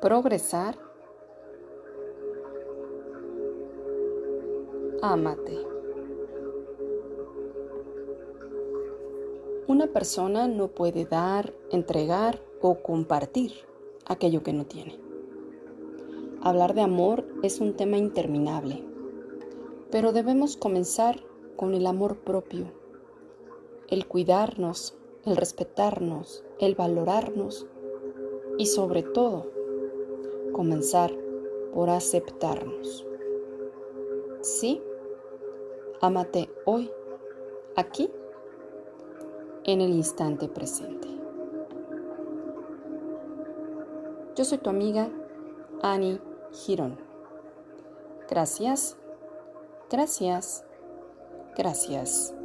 progresar, ámate. Una persona no puede dar, entregar o compartir aquello que no tiene. Hablar de amor es un tema interminable, pero debemos comenzar con el amor propio, el cuidarnos, el respetarnos, el valorarnos y sobre todo comenzar por aceptarnos. Sí, ámate hoy, aquí, en el instante presente. Yo soy tu amiga Annie Girón. Gracias, gracias, gracias.